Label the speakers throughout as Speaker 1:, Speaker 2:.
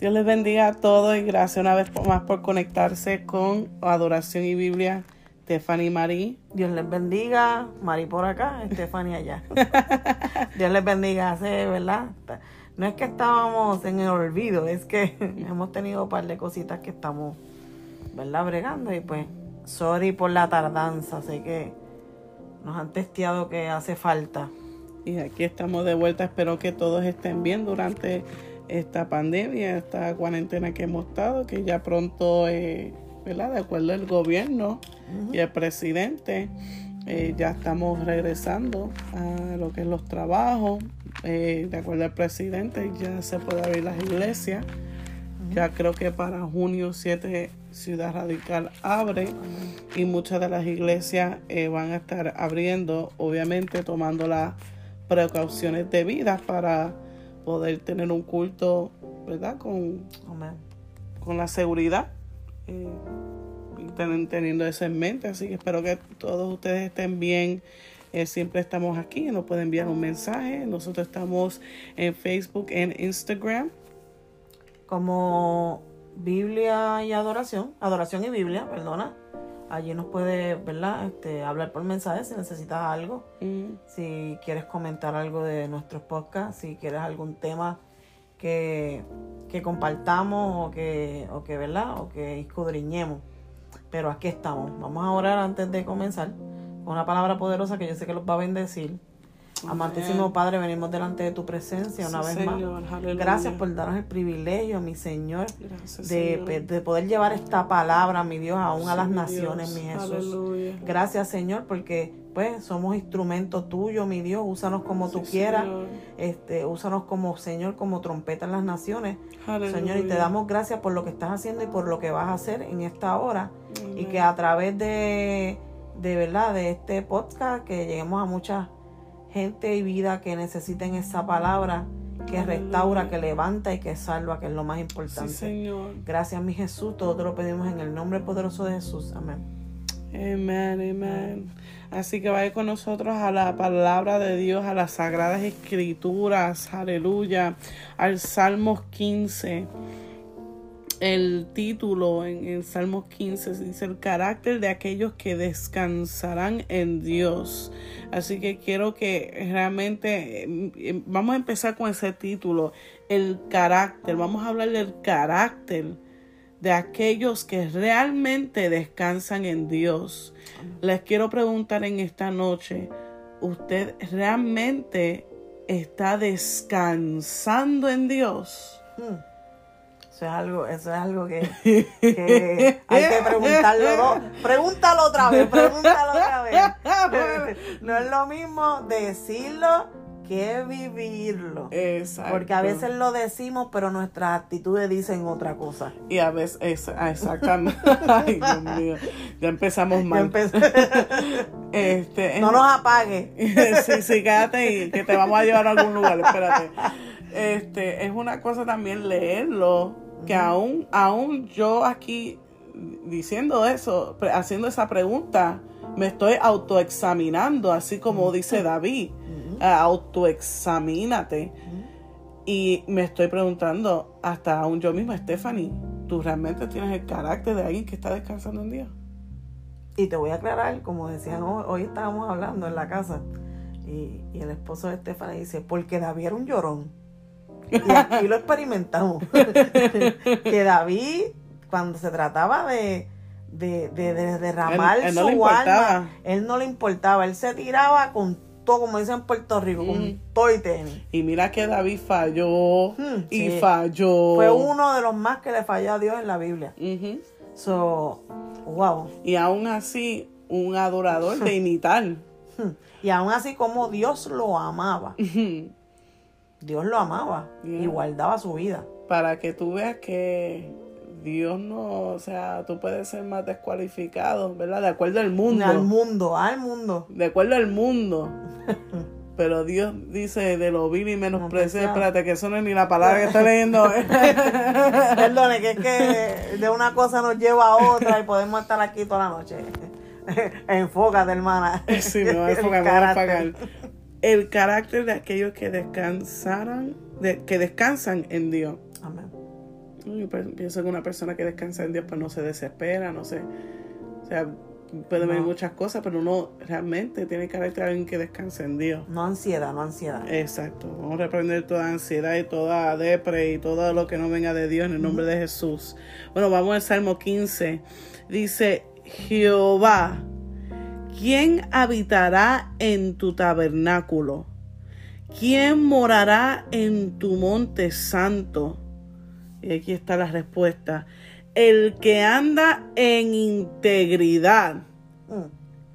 Speaker 1: Dios les bendiga a todos y gracias una vez más por conectarse con Adoración y Biblia. Stephanie Marí.
Speaker 2: Dios les bendiga. Marí por acá, Stephanie allá. Dios les bendiga. ¿verdad? No es que estábamos en el olvido, es que hemos tenido un par de cositas que estamos, ¿verdad? Bregando y pues, sorry por la tardanza. Sé que nos han testeado que hace falta.
Speaker 1: Y aquí estamos de vuelta. Espero que todos estén bien durante esta pandemia, esta cuarentena que hemos estado, que ya pronto, eh, ¿verdad? De acuerdo al gobierno y el presidente, eh, ya estamos regresando a lo que es los trabajos. Eh, de acuerdo al presidente, ya se puede abrir las iglesias. Ya creo que para junio 7 Ciudad Radical abre y muchas de las iglesias van a estar abriendo, obviamente tomando las precauciones debidas para poder tener un culto, ¿verdad? Con, con la seguridad eh, y teniendo eso en mente. Así que espero que todos ustedes estén bien. Eh, siempre estamos aquí, nos pueden enviar un mensaje. Nosotros estamos en Facebook, en Instagram.
Speaker 2: Como Biblia y adoración, adoración y Biblia, perdona. Allí nos puede, ¿verdad? Este, hablar por mensaje si necesitas algo. Mm. Si quieres comentar algo de nuestros podcasts, si quieres algún tema que, compartamos o que, o que, ¿verdad? O que escudriñemos. Pero aquí estamos. Vamos a orar antes de comenzar con una palabra poderosa que yo sé que los va a bendecir. Amantísimo Padre, venimos delante de tu presencia una vez más. Gracias por darnos el privilegio, mi Señor, de, poder llevar esta palabra, mi Dios, aún a las naciones, mi Jesús. Gracias, Señor, porque pues somos instrumentos tuyos, mi Dios. Úsanos como tú quieras. Este, úsanos como Señor, como trompeta en las naciones. Señor, y te damos gracias por lo que estás haciendo y por lo que vas a hacer en esta hora. Y que a través de, de verdad, de este podcast, que lleguemos a muchas gente y vida que necesiten esa palabra que restaura, que levanta y que salva, que es lo más importante.
Speaker 1: Señor.
Speaker 2: Gracias, mi Jesús. Todo te lo pedimos en el nombre poderoso de Jesús. Amén.
Speaker 1: Amén, amén. Así que vaya con nosotros a la palabra de Dios, a las sagradas escrituras, aleluya, al Salmos 15 el título en el Salmo 15 dice el carácter de aquellos que descansarán en Dios. Así que quiero que realmente em, em, vamos a empezar con ese título, el carácter. Vamos a hablar del carácter de aquellos que realmente descansan en Dios. Les quiero preguntar en esta noche, ¿usted realmente está descansando en Dios?
Speaker 2: Hmm. Eso es algo, eso es algo que, hay que preguntarlo. pregúntalo otra vez, pregúntalo otra vez. No es lo mismo decirlo que vivirlo.
Speaker 1: Exacto.
Speaker 2: Porque a veces lo decimos, pero nuestras actitudes dicen otra cosa.
Speaker 1: Y a veces, ah, exactamente. Ay, Dios mío. Ya empezamos mal.
Speaker 2: este, no nos apague.
Speaker 1: sí, sí, quédate y que te vamos a llevar a algún lugar. Espérate. Este, es una cosa también leerlo que aún, aún yo aquí diciendo eso, haciendo esa pregunta, me estoy autoexaminando, así como dice David, autoexamínate. Y me estoy preguntando, hasta aún yo misma, Stephanie, ¿tú realmente tienes el carácter de alguien que está descansando en Dios?
Speaker 2: Y te voy a aclarar, como decían hoy, estábamos hablando en la casa, y, y el esposo de Stephanie dice, porque David era un llorón. Y aquí lo experimentamos. que David, cuando se trataba de, de, derramar su alma, él no le importaba. Él se tiraba con todo, como dicen en Puerto Rico, con mm. todo y tenis.
Speaker 1: Y mira que David falló hmm, y falló.
Speaker 2: Fue uno de los más que le falló a Dios en la Biblia. So, wow.
Speaker 1: Y aún así, un adorador de imitar.
Speaker 2: Hmm. y aún así, como Dios lo amaba. Dios lo amaba y guardaba su vida.
Speaker 1: Para que tú veas que Dios no, o sea, tú puedes ser más descualificado, ¿verdad? De acuerdo al mundo.
Speaker 2: Al mundo, al mundo.
Speaker 1: De acuerdo al mundo. Pero Dios dice de lo vil y menospreciado. Espérate, que eso no es ni la palabra que estoy leyendo.
Speaker 2: Perdone, que es que de una cosa nos lleva a otra y podemos estar aquí toda la noche. Enfócate, hermana.
Speaker 1: Sí, me voy a el carácter de aquellos que descansaran, de, que descansan en Dios.
Speaker 2: Amén.
Speaker 1: Yo pienso que una persona que descansa en Dios pues no se desespera, no sé. O sea, puede venir muchas cosas, pero uno realmente tiene que haber alguien que descanse en Dios.
Speaker 2: No ansiedad, no ansiedad.
Speaker 1: Exacto. Vamos a reprender toda ansiedad y toda depre y todo lo que no venga de Dios en el nombre de Jesús. Bueno, vamos al Salmo 15. Dice, Jehová, ¿quién habitará en tu tabernáculo? ¿Quién morará en tu monte santo? Y aquí está la respuesta el que anda en integridad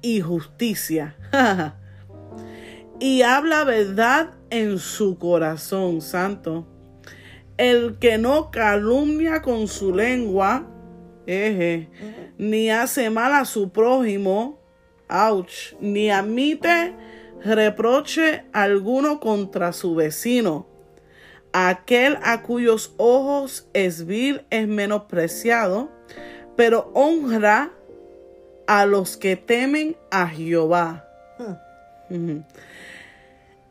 Speaker 1: y justicia y habla verdad en su corazón santo, el que no calumnia con su lengua, ni hace mal a su prójimo, ouch, ni admite reproche alguno contra su vecino Aquel a cuyos ojos es vil es menospreciado, pero honra a los que temen a Jehová.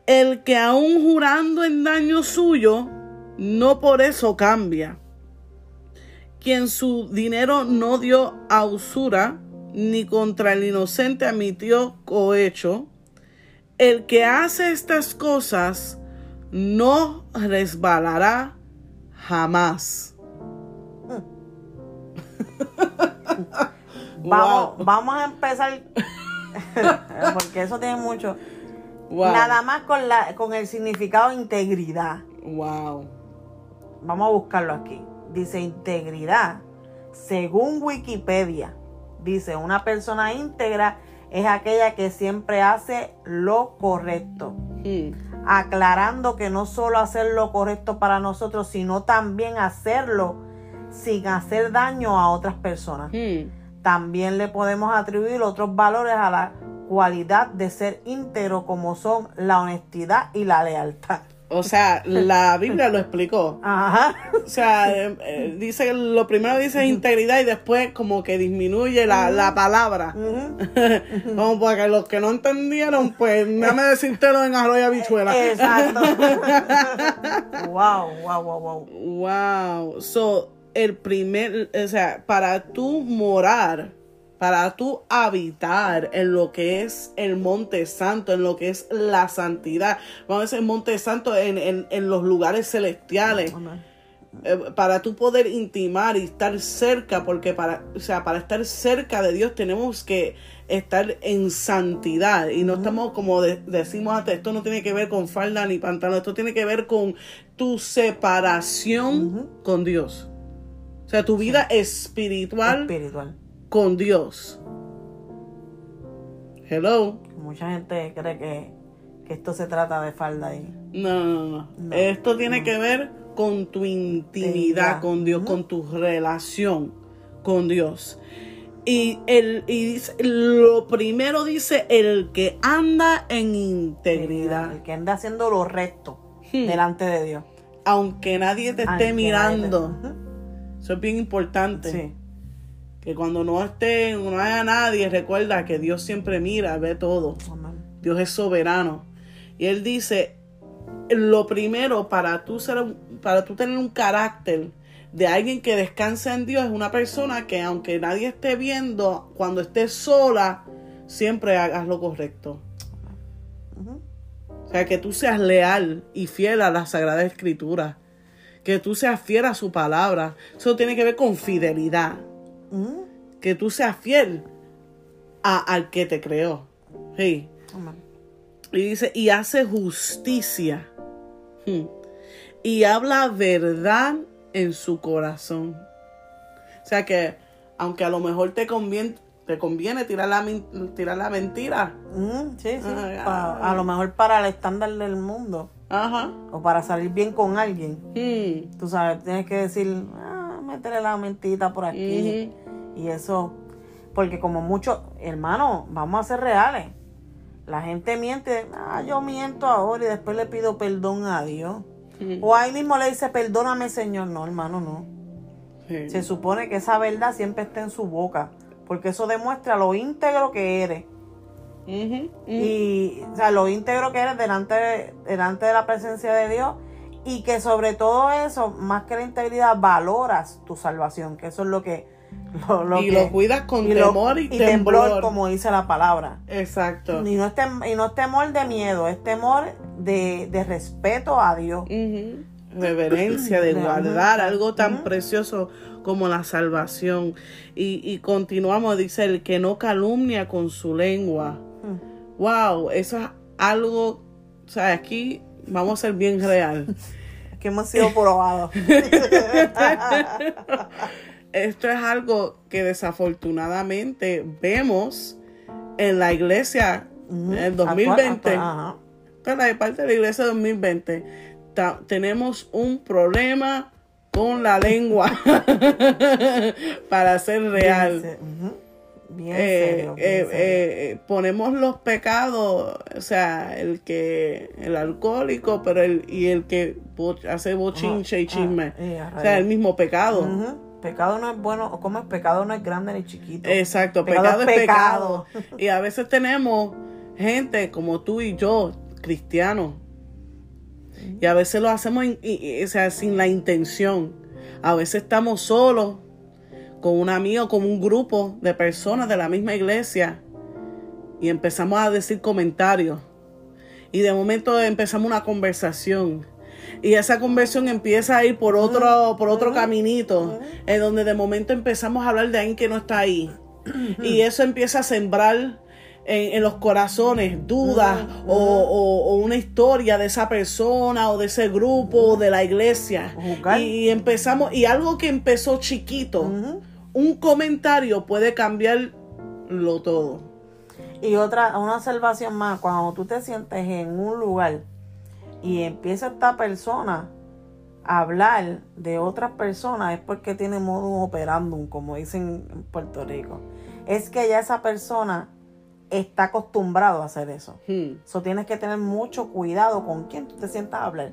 Speaker 1: El que aún jurando en daño suyo, no por eso cambia. Quien su dinero no dio a usura, ni contra el inocente admitió cohecho. El que hace estas cosas, no resbalará jamás.
Speaker 2: vamos, vamos a empezar, porque eso tiene mucho. Nada más con, la, con el significado integridad.
Speaker 1: Wow.
Speaker 2: Vamos a buscarlo aquí. Dice integridad. Según Wikipedia, dice una persona íntegra es aquella que siempre hace lo correcto. Aclarando que no solo hacer lo correcto para nosotros, sino también hacerlo sin hacer daño a otras personas. También le podemos atribuir otros valores a la cualidad de ser íntegro como son la honestidad y la lealtad.
Speaker 1: O sea, la Biblia lo explicó. Ajá. O sea, eh, eh, dice, lo primero dice integridad y después como que disminuye la, palabra. como para que los que no entendieron, pues déjame decírtelo en arroyo habichuela. Exacto. wow, wow, wow, wow. Wow. So, el primer, o sea, para tú morar para tú habitar en lo que es el monte santo, en lo que es la santidad. Vamos a decir monte santo en, los lugares celestiales. Eh, para tú poder intimar y estar cerca, porque para, o sea, para estar cerca de Dios tenemos que estar en santidad y no estamos como decimos antes, esto no tiene que ver con falda ni pantalón, esto tiene que ver con tu separación con Dios. O sea, tu vida espiritual,
Speaker 2: espiritual
Speaker 1: con Dios. Hello.
Speaker 2: Mucha gente cree que, esto se trata de falda
Speaker 1: ahí. No, no, no. esto tiene que ver con tu intimidad con Dios, con tu relación con Dios. Y, el, y lo primero dice el que anda en integridad.
Speaker 2: El que anda haciendo lo recto hmm. delante de Dios.
Speaker 1: Aunque nadie te esté mirando. Eso es bien importante. Sí que cuando no esté, no haya nadie, recuerda que Dios siempre mira, ve todo. Dios es soberano. Y él dice, lo primero para tú ser para tú tener un carácter de alguien que descansa en Dios es una persona que aunque nadie esté viendo, cuando estés sola, siempre hagas lo correcto. O sea, que tú seas leal y fiel a la Sagrada Escritura. Que tú seas fiel a su palabra. Eso tiene que ver con fidelidad. Que tú seas fiel a, al que te creó. Y dice, y hace justicia. Hmm. Y habla verdad en su corazón. O sea que, aunque a lo mejor te conviene, te conviene tirar la, tirar la mentira.
Speaker 2: sí, sí. Ah, a, lo mejor para el estándar del mundo. Ajá. O para salir bien con alguien. Hmm. Tú sabes, tienes que decir, métele la mentita por aquí. Y eso, porque como muchos, hermanos, vamos a ser reales. La gente miente, ah, yo miento ahora y después le pido perdón a Dios. O ahí mismo le dice, perdóname Señor. No, hermano, no. Se supone que esa verdad siempre está en su boca, porque eso demuestra lo íntegro que eres. Y, o sea, lo íntegro que eres delante, delante de la presencia de Dios y que sobre todo eso, más que la integridad, valoras tu salvación, que eso es lo que...
Speaker 1: Lo, y lo cuidas con temor y, temblor,
Speaker 2: como dice la palabra.
Speaker 1: Exacto.
Speaker 2: Y no es, y no es temor de miedo, es temor de, de respeto a Dios.
Speaker 1: Reverencia, de guardar algo tan precioso como la salvación. Y, y continuamos, dice, el que no calumnia con su lengua. Wow, eso es algo, o sea, aquí vamos a ser bien real.
Speaker 2: que hemos sido probados.
Speaker 1: Esto es algo que desafortunadamente vemos en la iglesia en el 2020. Pero la parte de la iglesia 2020 tenemos un problema con la lengua para ser real. Bien eh, eh, eh, ponemos los pecados, o sea, el que el alcohólico, pero el y el que hace bochinche y chisme, o sea, el mismo pecado.
Speaker 2: Pecado no es bueno, como es pecado no es grande ni chiquito.
Speaker 1: Exacto, pecado, es pecado. y a veces tenemos gente como tú y yo, cristianos, y a veces lo hacemos o sea, sin la intención. A veces estamos solos con un amigo, con un grupo de personas de la misma iglesia y empezamos a decir comentarios. Y de momento empezamos una conversación. Y esa conversación empieza a ir por otro, por otro caminito, en donde de momento empezamos a hablar de alguien que no está ahí. Y eso empieza a sembrar en, los corazones dudas o, una historia de esa persona o de ese grupo o de la iglesia. Y, empezamos, y algo que empezó chiquito, un comentario puede cambiarlo todo.
Speaker 2: Y otra, una observación más, cuando tú te sientes en un lugar y empieza esta persona a hablar de otras personas, es porque tiene modo operandum, como dicen en Puerto Rico. Es que ya esa persona está acostumbrado a hacer eso. Eso hmm. tienes que tener mucho cuidado con quién tú te sientas a hablar.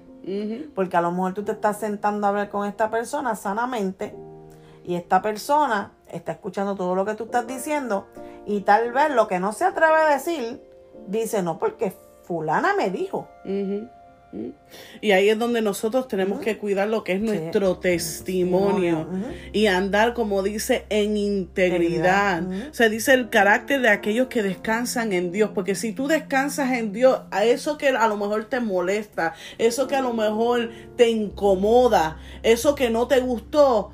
Speaker 2: Porque a lo mejor tú te estás sentando a hablar con esta persona sanamente y esta persona está escuchando todo lo que tú estás diciendo y tal vez lo que no se atreve a decir, dice, no, porque fulana me dijo.
Speaker 1: Y ahí es donde nosotros tenemos que cuidar lo que es nuestro testimonio y andar, como dice, en integridad. Se dice el carácter de aquellos que descansan en Dios, porque si tú descansas en Dios, a eso que a lo mejor te molesta, eso que a lo mejor te incomoda, eso que no te gustó,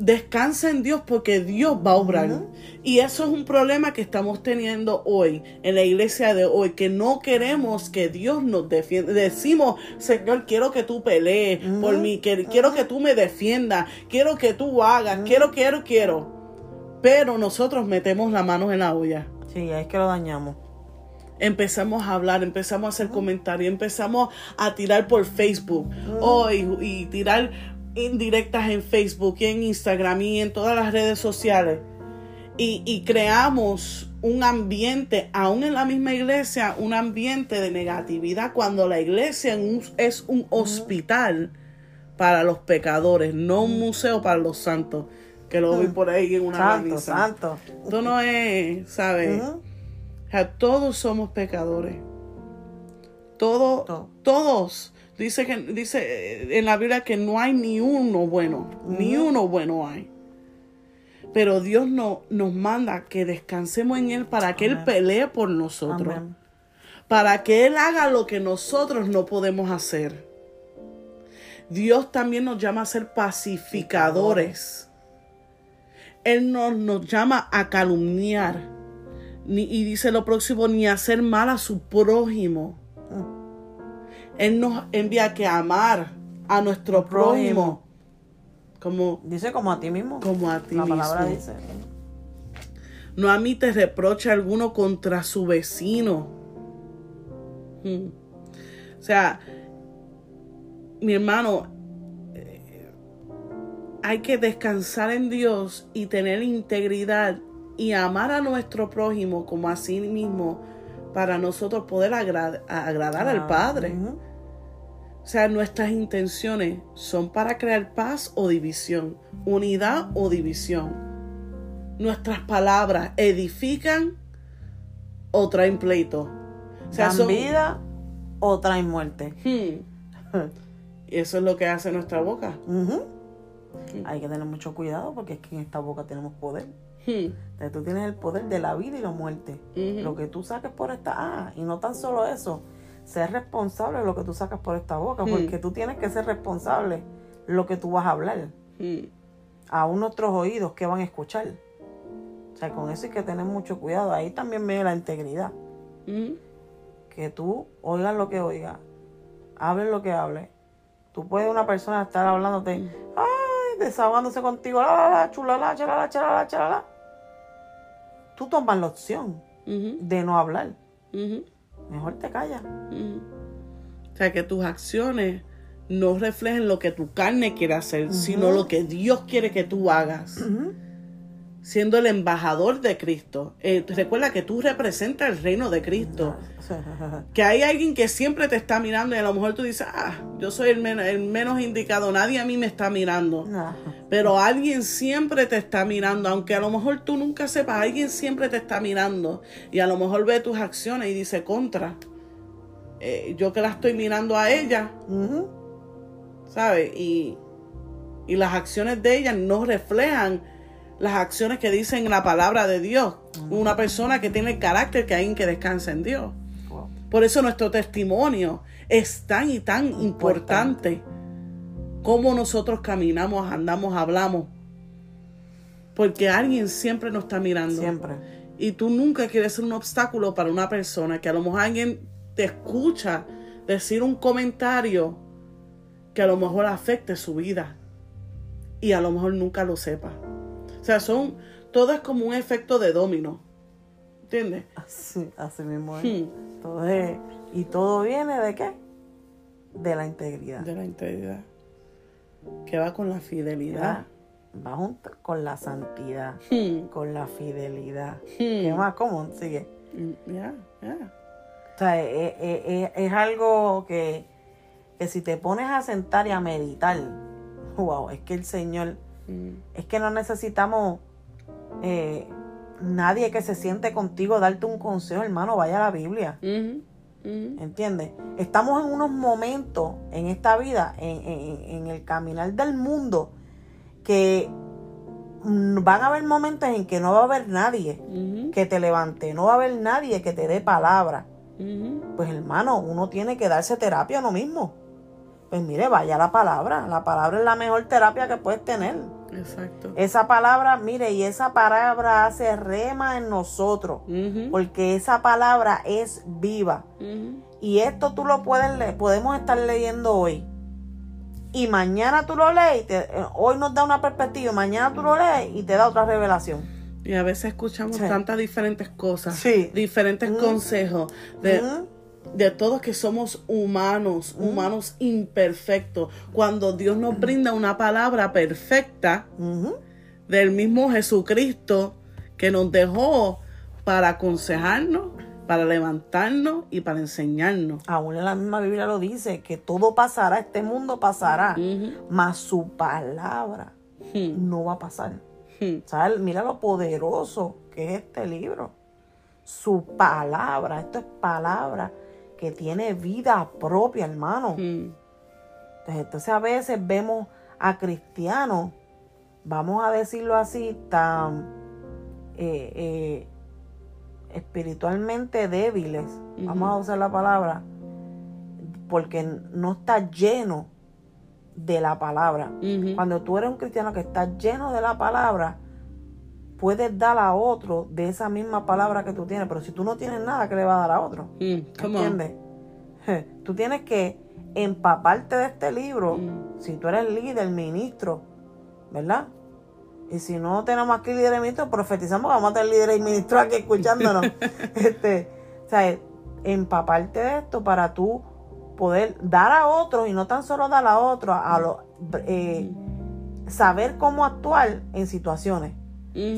Speaker 1: descansa en Dios porque Dios va a obrar. Y eso es un problema que estamos teniendo hoy en la iglesia de hoy, que no queremos que Dios nos defienda. Decimos, Señor, quiero que tú pelees por mí, que, quiero que tú me defiendas, quiero que tú hagas, quiero, quiero, quiero. Pero nosotros metemos la mano en la olla.
Speaker 2: Sí, es que lo dañamos
Speaker 1: empezamos a hablar, empezamos a hacer comentarios, empezamos a tirar por Facebook hoy y tirar indirectas en Facebook y en Instagram y en todas las redes sociales. Y, creamos un ambiente, aún en la misma iglesia, un ambiente de negatividad cuando la iglesia es un hospital para los pecadores, no un museo para los santos, que lo vi por ahí en una
Speaker 2: Santo, santo.
Speaker 1: Esto no es, ¿sabes? todos somos pecadores. Todo, todos. Dice que dice eh, en la Biblia que no hay ni uno bueno, ni uno bueno hay. Pero Dios no, nos manda que descansemos en Él para que Él pelee por nosotros. Para que Él haga lo que nosotros no podemos hacer. Dios también nos llama a ser pacificadores. Él no nos llama a calumniar. Ni, y dice lo próximo, ni a hacer mal a su prójimo. Él nos envía que amar a nuestro prójimo. Como,
Speaker 2: dice como a ti mismo.
Speaker 1: Como a ti
Speaker 2: La
Speaker 1: palabra
Speaker 2: dice.
Speaker 1: No admite reproche alguno contra su vecino. Hmm. O sea, mi hermano, eh, hay que descansar en Dios y tener integridad y amar a nuestro prójimo como a sí mismo para nosotros poder agradar al Padre. O sea, nuestras intenciones son para crear paz o división, unidad o división. Nuestras palabras edifican o traen pleito.
Speaker 2: O sea, ¿Dan vida o traen muerte. Hmm.
Speaker 1: eso es lo que hace nuestra boca.
Speaker 2: Hay que tener mucho cuidado porque es que en esta boca tenemos poder. Hmm. tú tienes el poder de la vida y la muerte. Lo que tú saques por esta... Ah, y no tan solo eso. Ser responsable de lo que tú sacas por esta boca. Hmm. Porque tú tienes que ser responsable de lo que tú vas a hablar. Hmm. A unos otros oídos que van a escuchar. O sea, con eso hay que tener mucho cuidado. Ahí también viene la integridad. Que tú oigas lo que oigas. Hables lo que hables. Tú puedes una persona estar hablándote desahogándose contigo, la, la, la, chulala, chalala, chalala, chalala. Tú tomas la opción de no hablar. Mejor te callas.
Speaker 1: O sea, que tus acciones no reflejen lo que tu carne quiere hacer, sino lo que Dios quiere que tú hagas siendo el embajador de Cristo. Eh, recuerda que tú representas el reino de Cristo. Que hay alguien que siempre te está mirando y a lo mejor tú dices, ah, yo soy el, menos indicado, nadie a mí me está mirando. Pero alguien siempre te está mirando, aunque a lo mejor tú nunca sepas, alguien siempre te está mirando y a lo mejor ve tus acciones y dice contra. Eh, yo que la estoy mirando a ella, ¿sabes? Y, y las acciones de ella no reflejan las acciones que dicen la palabra de Dios. Una persona que tiene el carácter que hay que descansa en Dios. Por eso nuestro testimonio es tan y tan importante. Cómo nosotros caminamos, andamos, hablamos. Porque alguien siempre nos está mirando.
Speaker 2: Siempre.
Speaker 1: Y tú nunca quieres ser un obstáculo para una persona que a lo mejor alguien te escucha decir un comentario que a lo mejor afecte su vida. Y a lo mejor nunca lo sepa. O sea, son, todo es como un efecto de domino. ¿Entiendes?
Speaker 2: Así, así mismo es. Hmm. Todo es. ¿Y todo viene de qué? De la integridad.
Speaker 1: De la integridad. Que va con la fidelidad.
Speaker 2: Va, junto con la santidad, hmm. con la fidelidad. Hmm. ¿Qué más común? Sigue.
Speaker 1: Mm, ya, ya.
Speaker 2: O sea, es, es, algo que, que si te pones a sentar y a meditar, wow, es que el Señor Mm. Es que no necesitamos eh, nadie que se siente contigo darte un consejo, hermano, vaya a la Biblia. ¿Entiendes? Estamos en unos momentos en esta vida, en, el caminar del mundo, que van a haber momentos en que no va a haber nadie que te levante, no va a haber nadie que te dé palabra. Pues hermano, uno tiene que darse terapia a uno mismo. Pues mire, vaya la palabra. La palabra es la mejor terapia que puedes tener.
Speaker 1: Exacto.
Speaker 2: Esa palabra, mire, y esa palabra hace rema en nosotros, porque esa palabra es viva. Y esto tú lo puedes leer, podemos estar leyendo hoy. Y mañana tú lo lees, eh, hoy nos da una perspectiva, mañana tú lo lees y te da otra revelación.
Speaker 1: Y a veces escuchamos tantas diferentes cosas, diferentes consejos de de todos que somos humanos, humanos imperfectos. Cuando Dios nos brinda una palabra perfecta del mismo Jesucristo que nos dejó para aconsejarnos, para levantarnos y para enseñarnos.
Speaker 2: Aún en la misma Biblia lo dice, que todo pasará, este mundo pasará, mas su palabra no va a pasar. Mira lo poderoso que es este libro. Su palabra, esto es palabra que tiene vida propia, hermano. Hmm. Entonces, a veces vemos a cristianos, vamos a decirlo así, tan eh, eh, espiritualmente débiles, vamos a usar la palabra, porque no está lleno de la palabra. Cuando tú eres un cristiano que está lleno de la palabra, puedes dar a otro de esa misma palabra que tú tienes, pero si tú no tienes nada, ¿qué le va a dar a otro? Mm, ¿Entiendes? Tú tienes que empaparte de este libro, mm. si tú eres líder, ministro, ¿verdad? Y si no tenemos aquí líder y ministro, profetizamos, vamos a tener líder y ministro aquí escuchándonos. este, o sea, empaparte de esto para tú poder dar a otros y no tan solo dar a otros, a lo, eh, saber cómo actuar en situaciones.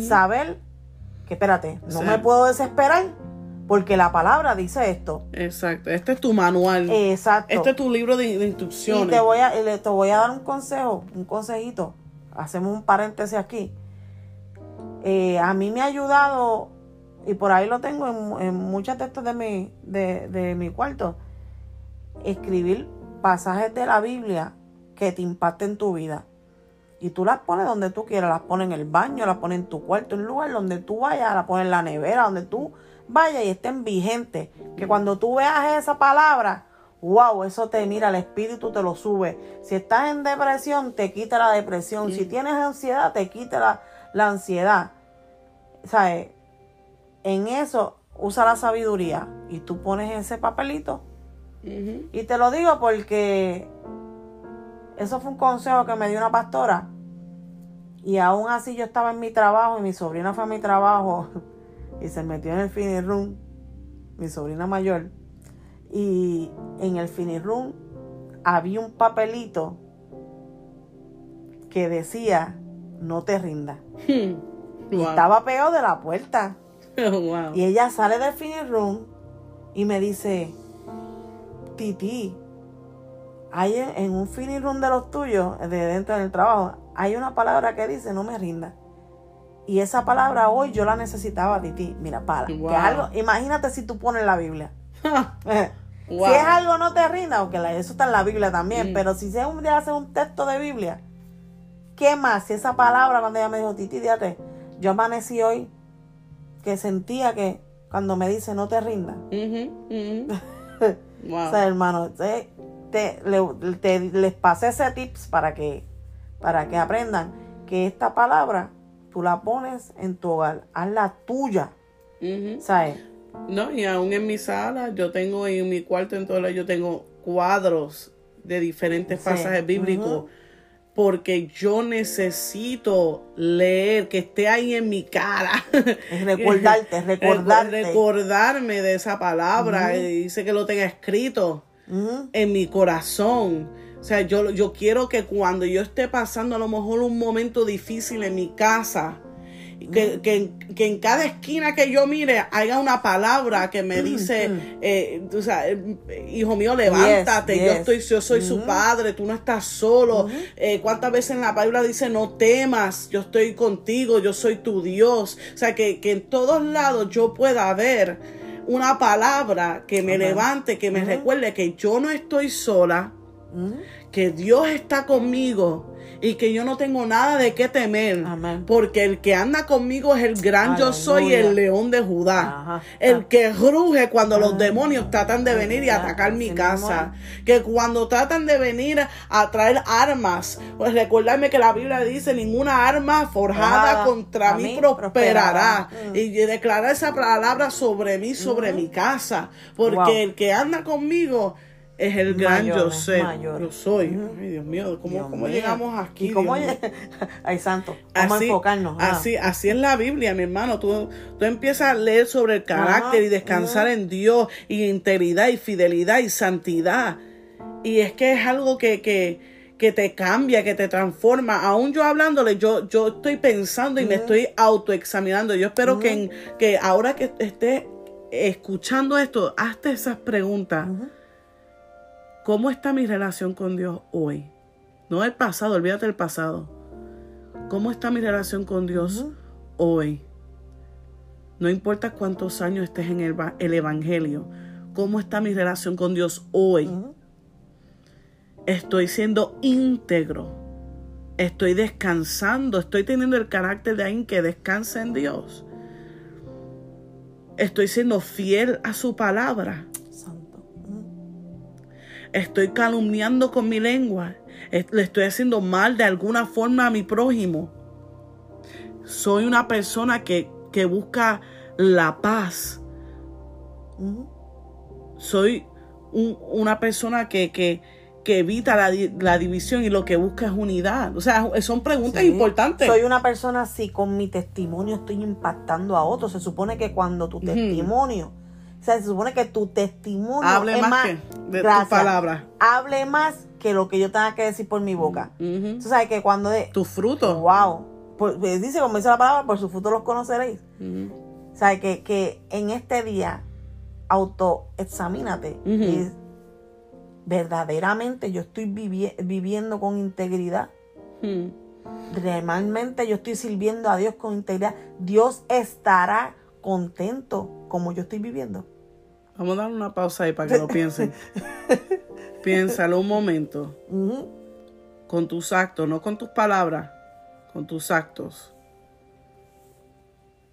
Speaker 2: Saber que, espérate, no me puedo desesperar porque la palabra dice esto.
Speaker 1: Exacto. Este es tu manual.
Speaker 2: Exacto.
Speaker 1: Este es tu libro de, instrucciones.
Speaker 2: Y te voy, a, te voy a dar un consejo, un consejito. Hacemos un paréntesis aquí. Eh, a mí me ha ayudado, y por ahí lo tengo en, en muchos textos de mi, de, de mi cuarto, escribir pasajes de la Biblia que te impacten tu vida. Y tú las pones donde tú quieras, las pones en el baño, las pones en tu cuarto, en un lugar donde tú vayas, las pones en la nevera, donde tú vayas y estén vigentes. Que cuando tú veas esa palabra, wow, eso te mira, el espíritu te lo sube. Si estás en depresión, te quita la depresión. Si tienes ansiedad, te quita la, la ansiedad. ¿Sabes? En eso usa la sabiduría y tú pones ese papelito. Y te lo digo porque eso fue un consejo que me dio una pastora. Y aún así yo estaba en mi trabajo y mi sobrina fue a mi trabajo y se metió en el fini room, mi sobrina mayor. Y en el fini room había un papelito que decía, no te rindas. Y estaba pegado de la puerta. Y ella sale del fini room y me dice, Titi, hay en un fini room de los tuyos, de dentro del trabajo, hay una palabra que dice no me rinda. Y esa palabra hoy yo la necesitaba, Titi. Mira, para. Que algo, imagínate si tú pones la Biblia. Si es algo no te rinda, aunque eso está en la Biblia también, mm. pero si es un día hacer un texto de Biblia, ¿qué más? Si esa palabra cuando ella me dijo, Titi, fíjate, yo amanecí hoy que sentía que cuando me dice no te rinda. o sea, hermano, te, les pasé ese tips para que, para que aprendan que esta palabra tú la pones en tu hogar, hazla tuya. ¿Sabes?
Speaker 1: No, y aún en mi sala, yo tengo en mi cuarto, en todo yo tengo cuadros de diferentes pasajes bíblicos. Porque yo necesito leer, que esté ahí en mi cara.
Speaker 2: recordarte, recordarte.
Speaker 1: Recordarme de esa palabra. y Dice que lo tenga escrito en mi corazón. O sea, yo, yo quiero que cuando yo esté pasando a lo mejor un momento difícil en mi casa, que, que, en cada esquina que yo mire haya una palabra que me dice, eh, eh, hijo mío, levántate, yo estoy, yo soy su padre, tú no estás solo. Eh, ¿Cuántas veces en la Biblia dice, no temas, yo estoy contigo, yo soy tu Dios? O sea, que, que en todos lados yo pueda ver una palabra que me levante, que me recuerde que yo no estoy sola, que Dios está conmigo y que yo no tengo nada de qué temer, porque el que anda conmigo es el gran yo soy, el león de Judá, el que ruge cuando los demonios tratan de venir y atacar mi casa, que cuando tratan de venir a traer armas, pues recordarme que la Biblia dice, ninguna arma forjada contra mí, prosperará, y declarar esa palabra sobre mí, sobre mi casa, porque el que anda conmigo, es el gran yo sé. Yo soy. Ay, Dios mío, ¿cómo, llegamos aquí?
Speaker 2: cómo Ay, santo, vamos a enfocarnos.
Speaker 1: Así, así es la Biblia, mi hermano. Tú, tú empiezas a leer sobre el carácter y descansar en Dios, y integridad, y fidelidad, y santidad. Y es que es algo que, que, que te cambia, que te transforma. Aún yo hablándole, yo, yo estoy pensando y me estoy autoexaminando. Yo espero que, que ahora que estés escuchando esto, hazte esas preguntas. ¿Cómo está mi relación con Dios hoy? No el pasado, olvídate del pasado. ¿Cómo está mi relación con Dios hoy? No importa cuántos años estés en el, Evangelio. ¿Cómo está mi relación con Dios hoy? Estoy siendo íntegro. Estoy descansando. Estoy teniendo el carácter de alguien que descansa en Dios. Estoy siendo fiel a su palabra estoy calumniando con mi lengua, le estoy haciendo mal de alguna forma a mi prójimo. Soy una persona que, busca la paz. Soy una persona que, que, evita la, división y lo que busca es unidad. O sea, son preguntas importantes.
Speaker 2: Soy una persona si con mi testimonio estoy impactando a otros. Se supone que cuando tu testimonio o sea, se supone que tu testimonio
Speaker 1: hable más, que de tus palabras.
Speaker 2: Hable más que lo que yo tenga que decir por mi boca. Tú sabes que cuando de
Speaker 1: tus frutos.
Speaker 2: Wow. Pues, dice, como dice la palabra, por sus frutos los conoceréis. O sea, que, que en este día autoexamínate. y verdaderamente yo estoy viviendo con integridad. Realmente yo estoy sirviendo a Dios con integridad. Dios estará contento como yo estoy viviendo.
Speaker 1: Vamos a dar una pausa ahí para que lo piensen. Piénsalo un momento. con tus actos, no con tus palabras, con tus actos,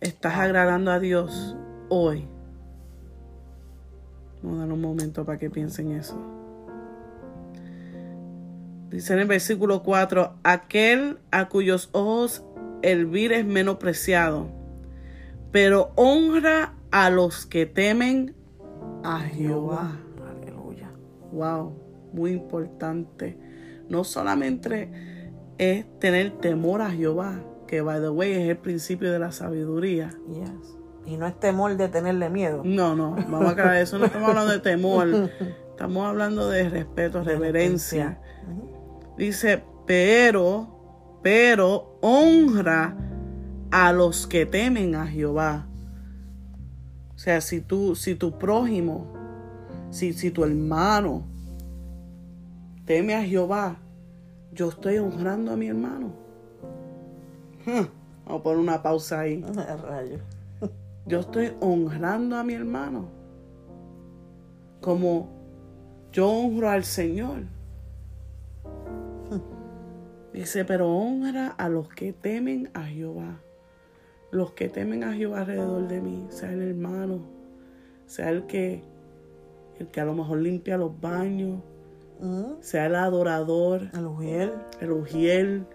Speaker 1: estás agradando a Dios hoy. Vamos a dar un momento para que piensen eso. Dice en el versículo 4, aquel a cuyos ojos el vir es menospreciado, pero honra a los que temen a Jehová.
Speaker 2: Aleluya.
Speaker 1: Wow, muy importante. No solamente es tener temor a Jehová, que by the way es el principio de la sabiduría.
Speaker 2: Yes. Y no es temor de tenerle miedo.
Speaker 1: No, no, vamos a aclarar eso. No estamos hablando de temor. Estamos hablando de respeto, reverencia. Dice, pero, pero honra a los que temen a Jehová. O sea, si tú, si tu prójimo, si, si tu hermano teme a Jehová, yo estoy honrando a mi hermano. Vamos a poner una pausa ahí. Yo estoy honrando a mi hermano. Como yo honro al Señor. Dice, pero honra a los que temen a Jehová. Los que temen a Jehová alrededor de mí, sea el hermano, sea el que, el que a lo mejor limpia los baños, sea el adorador,
Speaker 2: el ujiel,
Speaker 1: el ujiel,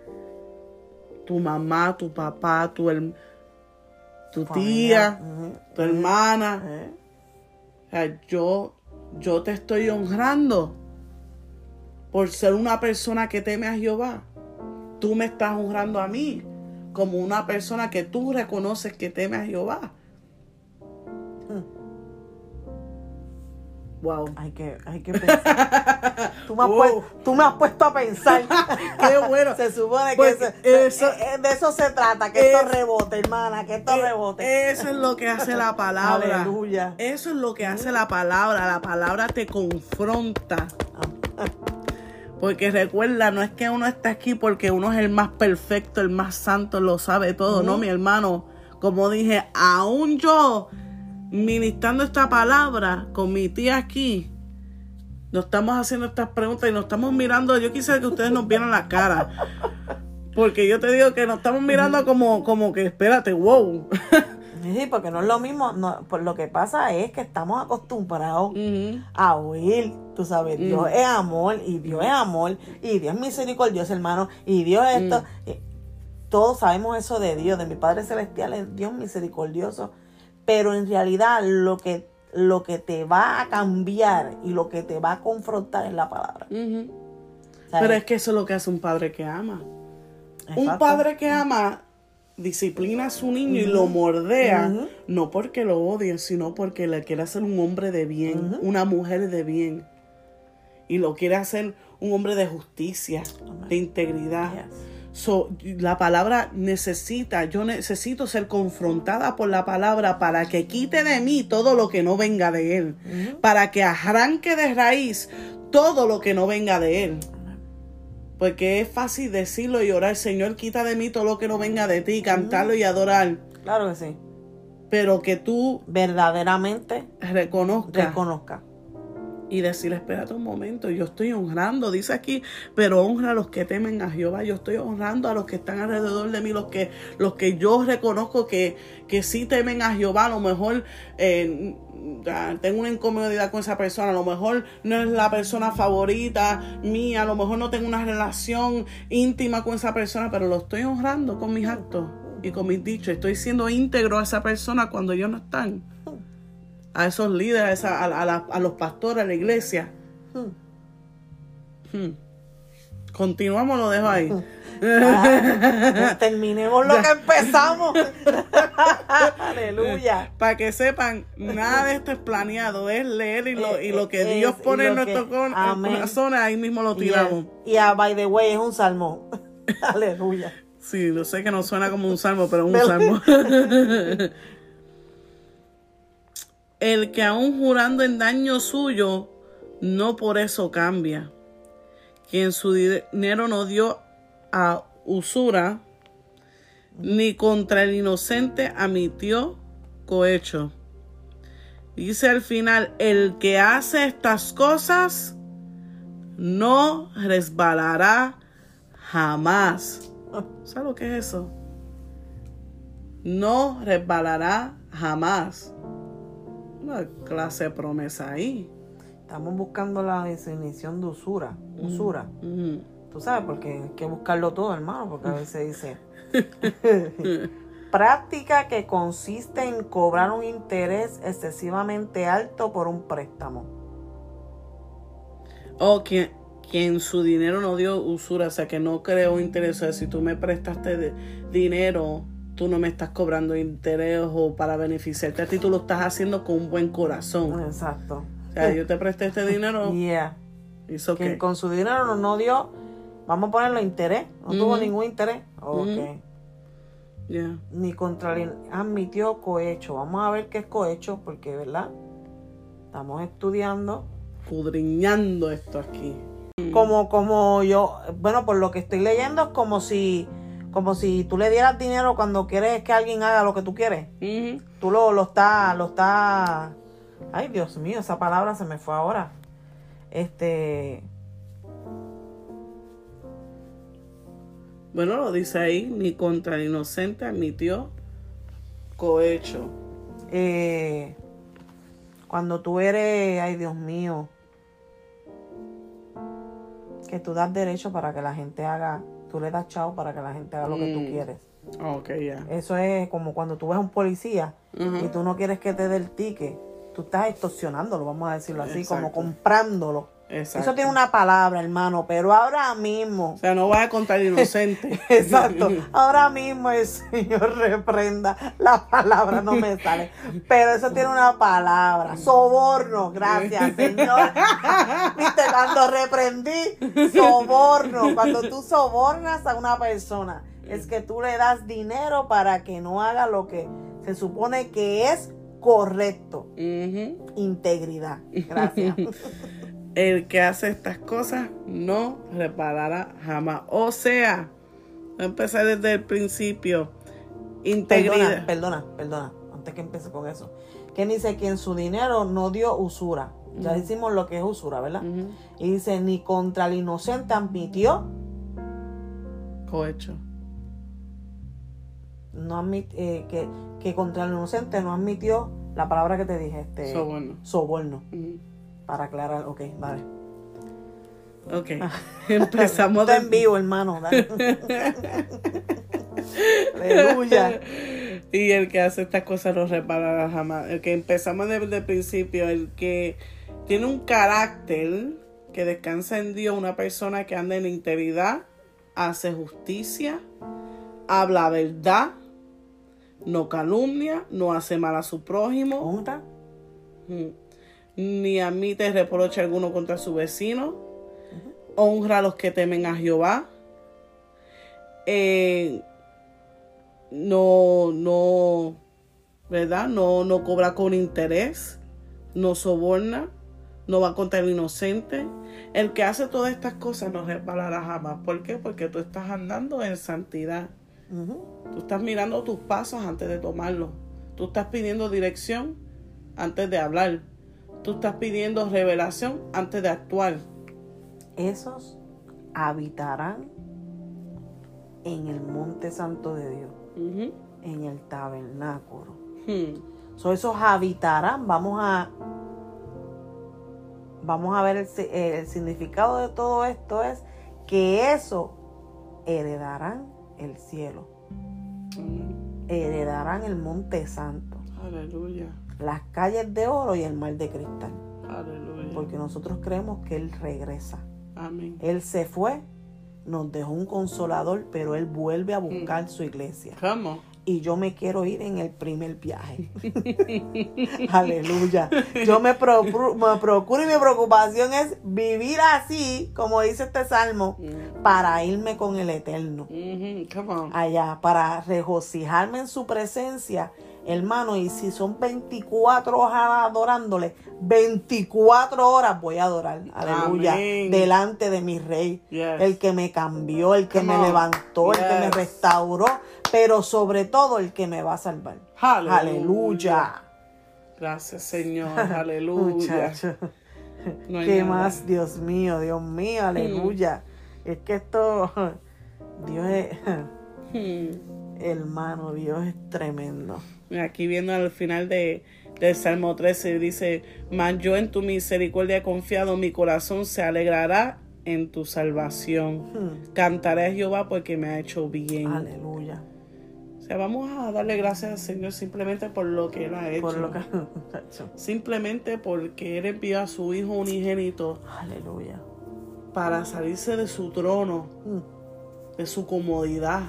Speaker 1: tu mamá, tu papá, tu, tu tía, tu hermana. O sea, yo, yo te estoy honrando por ser una persona que teme a Jehová. Tú me estás honrando a mí como una persona que tú reconoces que teme a Jehová. Wow.
Speaker 2: Hay que, hay que pensar. tú, me has puesto, tú, me has puesto, a pensar.
Speaker 1: Qué bueno.
Speaker 2: se supone que pues eso, eh, eh, de eso se trata, que esto rebote, hermana, que esto
Speaker 1: eh,
Speaker 2: rebote.
Speaker 1: Eso es lo que hace la palabra. Aleluya. Eso es lo que hace la palabra. La palabra te confronta. Porque recuerda, no es que uno está aquí porque uno es el más perfecto, el más santo, lo sabe todo, no, mi hermano. Como dije, aún yo ministrando esta palabra con mi tía aquí, nos estamos haciendo estas preguntas y nos estamos mirando. Yo quisiera que ustedes nos vieran la cara. Porque yo te digo que nos estamos mirando como, como que, espérate, wow.
Speaker 2: Sí, porque no es lo mismo. No, pues lo que pasa es que estamos acostumbrados a oír, tú sabes, Dios es amor y Dios es amor y Dios es misericordioso, hermano, y Dios es esto. Todos sabemos eso de Dios, de mi Padre Celestial, es Dios misericordioso pero en realidad lo que, lo que te va a cambiar y lo que te va a confrontar es la palabra.
Speaker 1: Pero es que eso es lo que hace un padre que ama. Un padre que ama disciplina a su niño y lo mordea, no porque lo odie, sino porque le quiere hacer un hombre de bien, una mujer de bien. Y lo quiere hacer un hombre de justicia, de integridad. So, la palabra necesita, yo necesito ser confrontada por la palabra para que quite de mí todo lo que no venga de Él, para que arranque de raíz todo lo que no venga de Él. Porque es fácil decirlo y orar, Señor, quita de mí todo lo que no venga de ti, cantarlo y adorar.
Speaker 2: Claro que sí.
Speaker 1: Pero que tú
Speaker 2: verdaderamente
Speaker 1: reconozca.
Speaker 2: reconozca
Speaker 1: y decirle, espérate un momento, yo estoy honrando, dice aquí, pero honra a los que temen a Jehová, yo estoy honrando a los que están alrededor de mí, los que, los que yo reconozco que, que sí temen a Jehová, a lo mejor eh, tengo una incomodidad con esa persona, a lo mejor no es la persona favorita mía, a lo mejor no tengo una relación íntima con esa persona, pero lo estoy honrando con mis actos y con mis dichos, estoy siendo íntegro a esa persona cuando ellos no están a esos líderes, a, a, los pastores, a la iglesia. Hmm. Continuamos, lo dejo ahí.
Speaker 2: Ah, terminemos lo que empezamos. Aleluya.
Speaker 1: Para que sepan, nada de esto es planeado, es leer y lo, y lo que Dios pone en nuestro corazón, ahí mismo lo tiramos.
Speaker 2: Y a, by the way, es un salmo. Aleluya.
Speaker 1: Sí, lo sé que no suena como un salmo, pero es un salmo. El que aún jurando en daño suyo, no por eso cambia. Quien su dinero no dio a usura, ni contra el inocente admitió cohecho. Dice al final, el que hace estas cosas no resbalará jamás. ¿Sabes lo que es eso? No resbalará jamás. Una clase de promesa ahí.
Speaker 2: Estamos buscando la definición de usura. Usura. Tú sabes, porque hay que buscarlo todo, hermano, porque a veces dice. Práctica que consiste en cobrar un interés excesivamente alto por un préstamo.
Speaker 1: O quien, quien su dinero no dio usura, o sea, que no creó interés. O sea, si tú me prestaste de- dinero, tú no me estás cobrando interés o para beneficiarte a ti, tú lo estás haciendo con un buen corazón.
Speaker 2: Exacto.
Speaker 1: Sea, yo te presté este dinero,
Speaker 2: Yeah.
Speaker 1: hizo
Speaker 2: Que con su dinero no, dio, vamos a ponerlo interés. No tuvo
Speaker 1: Ujú.
Speaker 2: ningún interés. Ok.
Speaker 1: Ujú. Ya.
Speaker 2: Ni contra admitió cohecho. Vamos a ver qué es cohecho, porque, ¿verdad? Estamos estudiando.
Speaker 1: Pudriñando esto aquí.
Speaker 2: Como, como yo, bueno, por lo que estoy leyendo es como si, como si tú le dieras dinero cuando quieres que alguien haga lo que tú quieres.
Speaker 1: Ujú.
Speaker 2: Tú lo, lo estás, lo estás, ay Dios mío, esa palabra se me fue ahora. Este,
Speaker 1: Bueno, lo dice ahí, ni contra el inocente admitió cohecho.
Speaker 2: eh, cuando tú eres, ay Dios mío, que tú das derecho para que la gente haga, tú le das chao para que la gente haga lo que tú
Speaker 1: Mm.
Speaker 2: quieres.
Speaker 1: Ok, ya.
Speaker 2: Eso es como cuando tú ves a un policía y tú no quieres que te dé el ticket, tú estás extorsionándolo, vamos a decirlo así, como comprándolo.
Speaker 1: Exacto.
Speaker 2: Eso tiene una palabra, hermano, pero ahora mismo,
Speaker 1: O sea, no vas a contar inocente.
Speaker 2: exacto, ahora mismo el Señor reprenda, la palabra no me sale, pero eso tiene una palabra, soborno, gracias Señor. Viste, cuando reprendí, soborno, cuando tú sobornas a una persona, es que tú le das dinero para que no haga lo que se supone que es correcto, integridad, gracias.
Speaker 1: El que hace estas cosas no reparará jamás. O sea, empezar desde el principio. Integridad.
Speaker 2: perdona, perdona, antes que empiece con eso. Que dice que en su dinero no dio usura. Ya decimos lo que es usura, ¿verdad? Y dice, ni contra el inocente admitió,
Speaker 1: Cohecho.
Speaker 2: no admit, eh, que, que contra el inocente no admitió la palabra que te dije, este
Speaker 1: Soborno.
Speaker 2: Para aclarar, ok, vale.
Speaker 1: Ok. Empezamos
Speaker 2: Está en vivo, hermano. Aleluya.
Speaker 1: Y el que hace estas cosas no reparará jamás. El que empezamos desde el principio, el que tiene un carácter que descansa en Dios, una persona que anda en integridad, hace justicia, habla verdad, no calumnia, no hace mal a su prójimo, mm, ni admite reproche alguno contra su vecino, honra a los que temen a Jehová, eh, no, no, ¿verdad? No, no cobra con interés, no soborna, no va contra el inocente. El que hace todas estas cosas no resbalará jamás. ¿Por qué? Porque tú estás andando en santidad. Tú estás mirando tus pasos antes de tomarlos. Tú estás pidiendo dirección antes de hablar. Tú estás pidiendo revelación antes de actuar.
Speaker 2: Esos habitarán en el monte santo de Dios, en el tabernáculo.
Speaker 1: Hmm.
Speaker 2: So, esos habitarán, vamos a vamos a ver el, el significado de todo esto es que eso heredarán el cielo, heredarán el monte santo,
Speaker 1: Aleluya.
Speaker 2: las calles de oro y el mar de cristal,
Speaker 1: Aleluya.
Speaker 2: porque nosotros creemos que él regresa.
Speaker 1: Amén.
Speaker 2: Él se fue, nos dejó un consolador, pero él vuelve a buscar su iglesia.
Speaker 1: ¿Cómo?
Speaker 2: Y yo me quiero ir en el primer viaje. Aleluya. Yo me, procuro, me procuro y mi preocupación es vivir así, como dice este salmo, para irme con el Eterno.
Speaker 1: Come on.
Speaker 2: Allá, para regocijarme en su presencia, hermano. Y si son 24 horas adorándole, 24 horas voy a adorar. Aleluya.
Speaker 1: Amén.
Speaker 2: Delante de mi rey.
Speaker 1: Yes.
Speaker 2: El que me cambió, el que
Speaker 1: Come
Speaker 2: me
Speaker 1: on.
Speaker 2: levantó, el que me restauró, pero sobre todo el que me va a salvar.
Speaker 1: Aleluya.
Speaker 2: Aleluya.
Speaker 1: Gracias, Señor. Aleluya. No
Speaker 2: ¿Qué
Speaker 1: nada.
Speaker 2: más? Dios mío, Dios mío, aleluya. Es que esto, Dios es... Hermano, Dios es tremendo.
Speaker 1: Aquí viendo al final de, del Salmo 13 dice, mas yo en tu misericordia he confiado, mi corazón se alegrará en tu salvación.
Speaker 2: Hmm.
Speaker 1: Cantaré a Jehová porque me ha hecho bien.
Speaker 2: Aleluya.
Speaker 1: O sea, vamos a darle gracias al Señor simplemente por lo que Él ha hecho.
Speaker 2: Por lo que...
Speaker 1: Simplemente porque Él envió a su Hijo unigénito
Speaker 2: Aleluya.
Speaker 1: para salirse de su trono,
Speaker 2: Hmm.
Speaker 1: de su comodidad,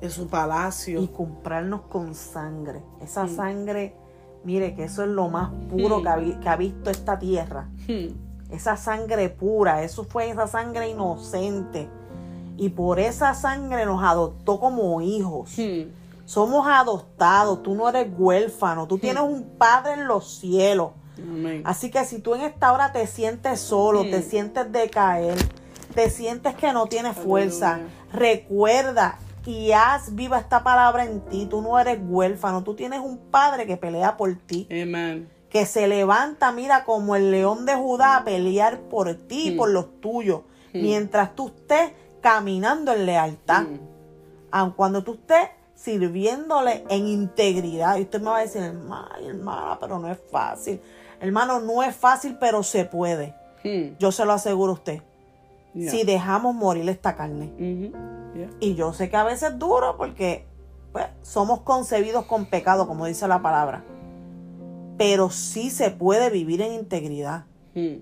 Speaker 1: de su palacio.
Speaker 2: Y comprarnos con sangre. Esa sangre, mire que eso es lo más puro
Speaker 1: Mm.
Speaker 2: que, ha, que ha visto esta tierra. Esa sangre pura, eso fue esa sangre inocente. Y por esa sangre nos adoptó como hijos. Somos adoptados, tú no eres huérfano, tú tienes un padre en los cielos.
Speaker 1: Amén.
Speaker 2: Así que si tú en esta hora te sientes solo,
Speaker 1: Mm.
Speaker 2: te sientes decaer, te sientes que no tienes fuerza,
Speaker 1: Aleluya.
Speaker 2: recuerda y haz viva esta palabra en ti. Tú no eres huérfano, tú tienes un padre que pelea por ti,
Speaker 1: Amén.
Speaker 2: que se levanta, mira, como el león de Judá a pelear por ti y
Speaker 1: Mm.
Speaker 2: por los tuyos,
Speaker 1: Mm.
Speaker 2: mientras tú estés caminando en lealtad aun cuando tú estés sirviéndole en integridad. Y usted me va a decir, hermana, hermana, pero no es fácil. Hermano, no es fácil, pero se puede.
Speaker 1: Hmm.
Speaker 2: Yo se lo aseguro a usted.
Speaker 1: Yeah.
Speaker 2: Si dejamos morir esta carne.
Speaker 1: Yeah.
Speaker 2: Y yo sé que a veces es duro porque pues, somos concebidos con pecado, como dice la palabra. Pero sí se puede vivir en integridad.
Speaker 1: Hmm.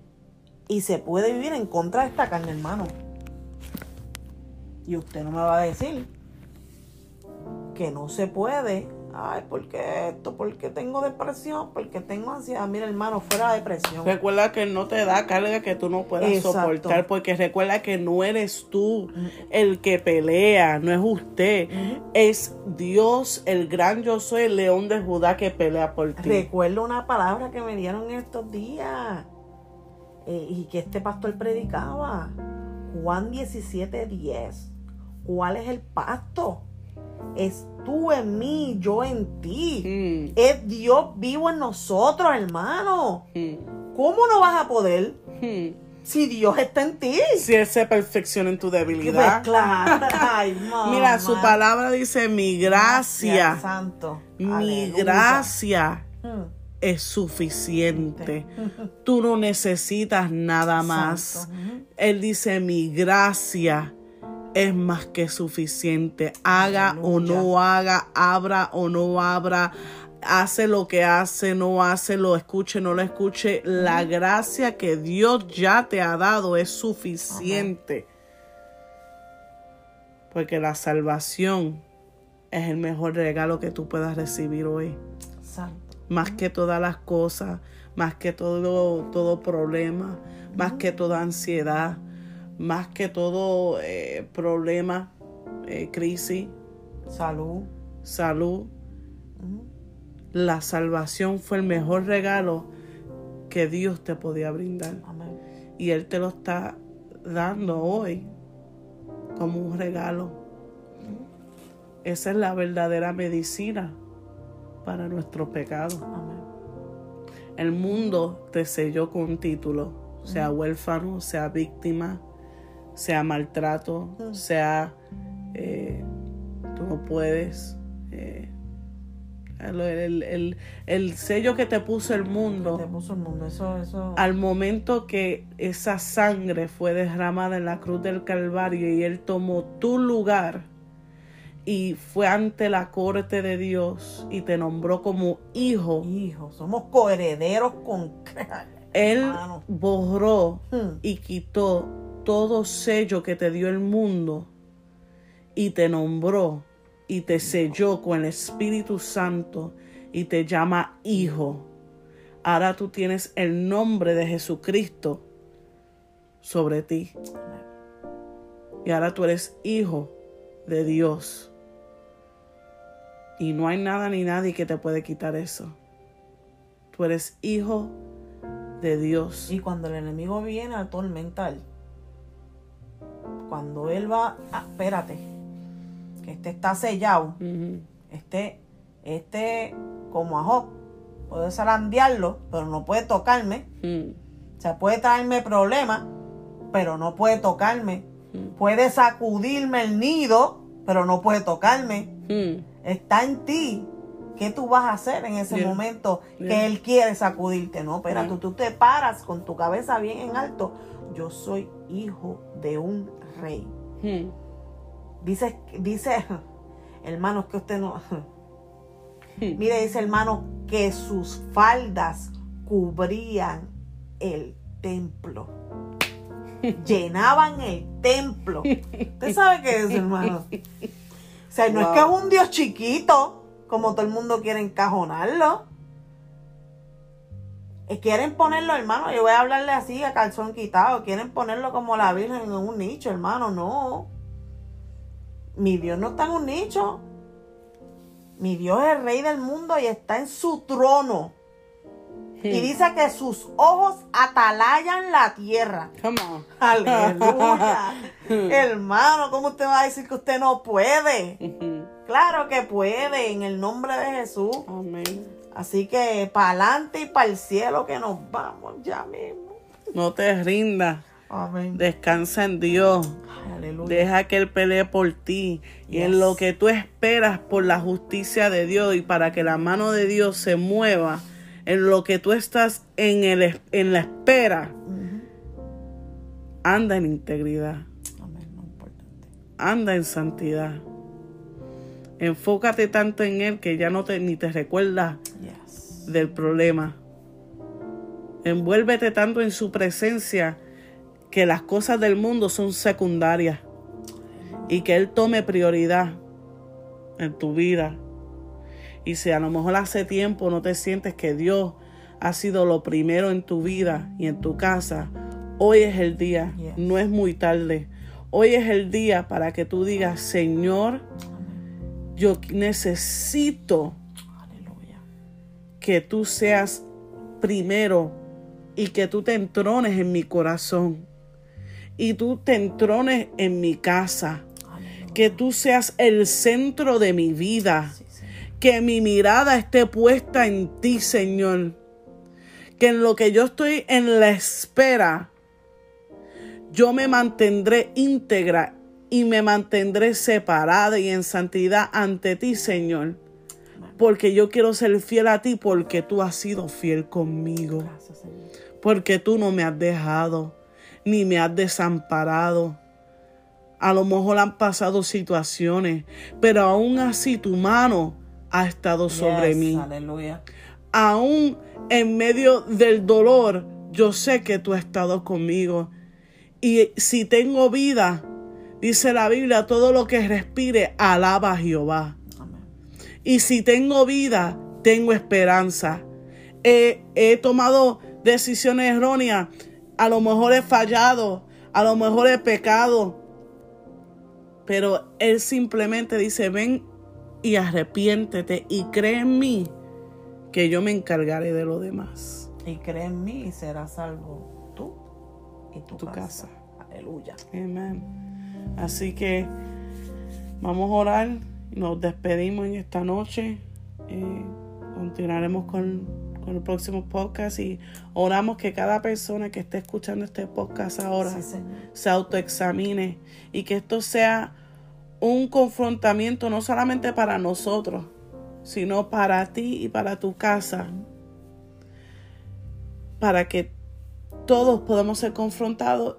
Speaker 2: Y se puede vivir en contra de esta carne, hermano. Y usted no me va a decir que no se puede. Ay, ¿por qué esto? ¿Por qué tengo depresión? ¿Por qué tengo ansiedad? Mira, hermano, fuera depresión.
Speaker 1: Recuerda que no te da carga que tú no puedas
Speaker 2: Exacto.
Speaker 1: soportar, porque recuerda que no eres tú el que pelea, no es usted, es Dios, el gran yo soy, el león de Judá que pelea por ti.
Speaker 2: Recuerdo una palabra que me dieron estos días eh, y que este pastor predicaba. Juan 17, 10. ¿Cuál es el pacto? Es tú en mí, yo en ti.
Speaker 1: Mm,
Speaker 2: Es Dios vivo en nosotros, hermano.
Speaker 1: mm,
Speaker 2: ¿Cómo no vas a poder
Speaker 1: mm.
Speaker 2: si Dios está en ti?
Speaker 1: Si Él se perfecciona en tu
Speaker 2: Pues
Speaker 1: debilidad.
Speaker 2: claro. Ay,
Speaker 1: Mira, su palabra dice, mi gracia,
Speaker 2: Santo.
Speaker 1: mi
Speaker 2: Aleluya.
Speaker 1: gracia es suficiente. Tú no necesitas nada más.
Speaker 2: Santo.
Speaker 1: Él dice, mi gracia es más que suficiente. Haga o no haga, abra o no abra, hace lo que hace, no hace, lo escuche, no lo escuche. La gracia que Dios ya te ha dado es suficiente. Porque la salvación es el mejor regalo que tú puedas recibir hoy
Speaker 2: Santo.
Speaker 1: más que todas las cosas, más que todo, todo problema, más que toda ansiedad, más que todo eh, problema, eh, crisis,
Speaker 2: Salud.
Speaker 1: salud. La salvación fue el mejor regalo que Dios te podía brindar.
Speaker 2: Amén.
Speaker 1: Y Él te lo está dando hoy como un regalo. Esa es la verdadera medicina para nuestros pecados.
Speaker 2: Amén.
Speaker 1: El mundo te selló con título, sea huérfano, sea víctima, sea maltrato,
Speaker 2: Mm.
Speaker 1: sea eh, tú no puedes. eh, el, el- el- el sello que te puso el
Speaker 2: Te
Speaker 1: mundo
Speaker 2: puso el mundo. Eso, eso.
Speaker 1: al momento que esa sangre fue derramada en la cruz del Calvario y Él tomó tu lugar y fue ante la corte de Dios y te nombró como hijo,
Speaker 2: Hijo, somos coherederos con.
Speaker 1: Él borró
Speaker 2: Hmm.
Speaker 1: y quitó todo sello que te dio el mundo y te nombró y te selló con el Espíritu Santo y te llama hijo. Ahora tú tienes el nombre de Jesucristo sobre ti. Y ahora tú eres hijo de Dios. Y no hay nada ni nadie que te puede quitar eso. Tú eres hijo de Dios.
Speaker 2: Y cuando el enemigo viene a atormentar, cuando él va, ah, espérate, que este está sellado, este, este, como a Job, puede zarandearlo, pero no puede tocarme,
Speaker 1: Mm,
Speaker 2: o sea, puede traerme problemas, pero no puede tocarme, Puede sacudirme el nido, pero no puede tocarme.
Speaker 1: Hmm.
Speaker 2: Está en ti. ¿Qué tú vas a hacer en ese
Speaker 1: Yeah.
Speaker 2: momento que él quiere sacudirte? No, pero
Speaker 1: Yeah.
Speaker 2: tú, tú te paras con tu cabeza bien en alto. Yo soy hijo de un rey.
Speaker 1: Hmm.
Speaker 2: Dice, dice, hermanos, que usted no.
Speaker 1: Hmm.
Speaker 2: Mire, dice hermano, que sus faldas cubrían el templo. Llenaban el templo. ¿Usted sabe qué es, hermano? O sea, no es que es un Dios chiquito, como todo el mundo quiere encajonarlo. Eh, Quieren ponerlo, hermano, yo voy a hablarle así a calzón quitado. Quieren ponerlo como la Virgen en un nicho, hermano. No. Mi Dios no está en un nicho. Mi Dios es el rey del mundo y está en su trono. Y dice que sus ojos atalayan la tierra.
Speaker 1: Come on.
Speaker 2: Aleluya. Hermano, ¿cómo usted va a decir que usted no puede? Claro que puede, en el nombre de Jesús.
Speaker 1: Amén.
Speaker 2: Así que para adelante y para el cielo que nos vamos ya mismo.
Speaker 1: No te rindas.
Speaker 2: Amén.
Speaker 1: Descansa en Dios.
Speaker 2: Aleluya.
Speaker 1: Deja que Él pelee por ti. Y en lo que tú esperas por la justicia de Dios y para que la mano de Dios se mueva, en lo que tú estás en, el, en la espera, anda en integridad.
Speaker 2: Amén, no importante.
Speaker 1: Anda en santidad. Enfócate tanto en Él que ya no te, ni te recuerdas. Del problema. Envuélvete tanto en su presencia que las cosas del mundo son secundarias y que Él tome prioridad en tu vida. Y si a lo mejor hace tiempo no te sientes que Dios ha sido lo primero en tu vida y en tu casa, hoy es el día, no es muy tarde. Hoy es el día para que tú digas, Señor, yo necesito. Que tú seas primero y que tú te entrones en mi corazón y tú te entrones en mi casa,
Speaker 2: Aleluya.
Speaker 1: que tú seas el centro de mi vida,
Speaker 2: Sí,
Speaker 1: que mi mirada esté puesta en ti, Señor, que en lo que yo estoy en la espera, yo me mantendré íntegra y me mantendré separada y en santidad ante ti, Señor. Porque yo quiero ser fiel a ti porque tú has sido fiel conmigo.
Speaker 2: Gracias, Señor.
Speaker 1: Porque tú no me has dejado ni me has desamparado. A lo mejor han pasado situaciones, pero aún así tu mano ha estado sobre
Speaker 2: Yes,
Speaker 1: mí.
Speaker 2: Aleluya.
Speaker 1: Aún en medio del dolor, yo sé que tú has estado conmigo. Y si tengo vida, dice la Biblia, todo lo que respire, alaba a Jehová. Y si tengo vida, tengo esperanza. He, he tomado decisiones erróneas. A lo mejor he fallado. A lo mejor he pecado. Pero Él simplemente dice, ven y arrepiéntete y cree en mí que yo me encargaré de lo demás.
Speaker 2: Y cree en mí y serás salvo tú y tu,
Speaker 1: Tu
Speaker 2: casa. Aleluya.
Speaker 1: Amén. Así que vamos a orar. Nos despedimos en esta noche. Eh, continuaremos con, con el próximo podcast y oramos que cada persona que esté escuchando este podcast ahora
Speaker 2: Sí,
Speaker 1: se autoexamine y que esto sea un confrontamiento no solamente para nosotros, sino para ti y para tu casa, para que todos podamos ser confrontados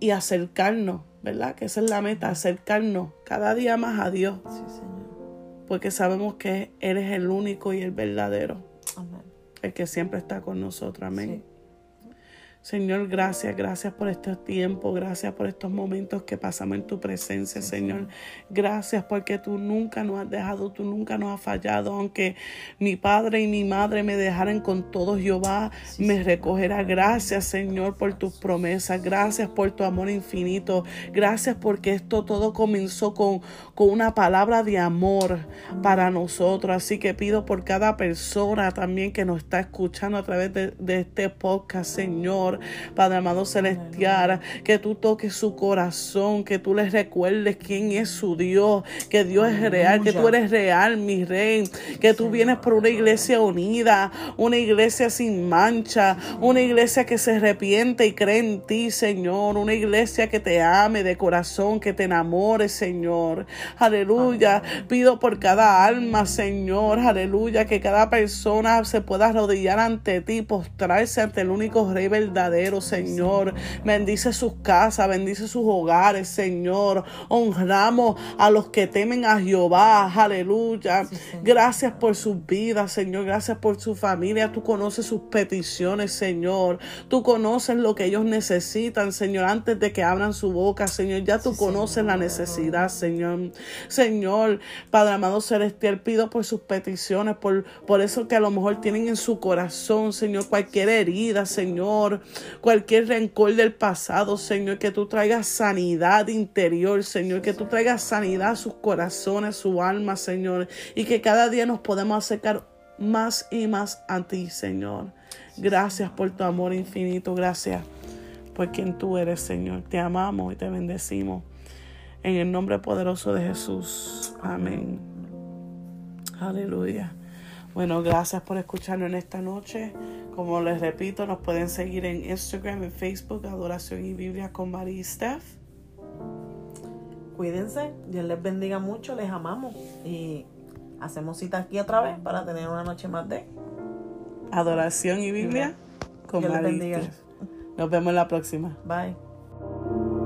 Speaker 1: y acercarnos, ¿verdad? Que esa es la meta, acercarnos cada día más a Dios,
Speaker 2: Sí, Señor.
Speaker 1: porque sabemos que Él es el único y el verdadero,
Speaker 2: Amén.
Speaker 1: el que siempre está con nosotros. Amén.
Speaker 2: Sí.
Speaker 1: Señor, gracias, gracias por este tiempo, gracias por estos momentos que pasamos en tu presencia, Señor. Gracias porque tú nunca nos has dejado, tú nunca nos has fallado, aunque mi padre y mi madre me dejaran con todo Jehová,
Speaker 2: Sí,
Speaker 1: me recogerá. Gracias, Señor, por tus promesas, gracias por tu amor infinito, gracias porque esto todo comenzó con, con una palabra de amor para nosotros. Así que pido por cada persona también que nos está escuchando a través de, de este podcast, Señor Señor. Padre amado celestial, que tú toques su corazón, que tú les recuerdes quién es su Dios, que Dios es real, que tú eres real, mi rey, que tú vienes por una iglesia unida, una iglesia sin mancha, una iglesia que se arrepiente y cree en ti, Señor, una iglesia que te ame de corazón, que te enamore, Señor. Aleluya. Pido por cada alma, Señor, aleluya, que cada persona se pueda arrodillar ante ti, postrarse ante el único Rey verdadero, Señor. Bendice sus casas, bendice sus hogares, Señor. Honramos a los que temen a Jehová, aleluya. Gracias por sus vidas, Señor. Gracias por su familia. Tú conoces sus peticiones, Señor. Tú conoces lo que ellos necesitan, Señor, antes de que abran su boca, Señor. Ya tú conoces la necesidad, Señor. Señor, Padre amado celestial, pido por sus peticiones, por, por eso que a lo mejor tienen en su corazón, Señor, cualquier herida, Señor, cualquier rencor del pasado, Señor, que tú traigas sanidad interior, Señor, que tú traigas sanidad a sus corazones, su alma, Señor, y que cada día nos podemos acercar más y más a ti, Señor. Gracias por tu amor infinito, gracias por quien tú eres, Señor. Te amamos y te bendecimos. En el nombre poderoso de Jesús. Amén. Aleluya. Bueno, gracias por escucharnos en esta noche. Como les repito, nos pueden seguir en Instagram, en Facebook, Adoración y Biblia con María y Steph.
Speaker 2: Cuídense, Dios les bendiga mucho, les amamos y hacemos cita aquí otra vez para tener una noche más de
Speaker 1: Adoración y Biblia con María. Nos vemos la próxima.
Speaker 2: Bye.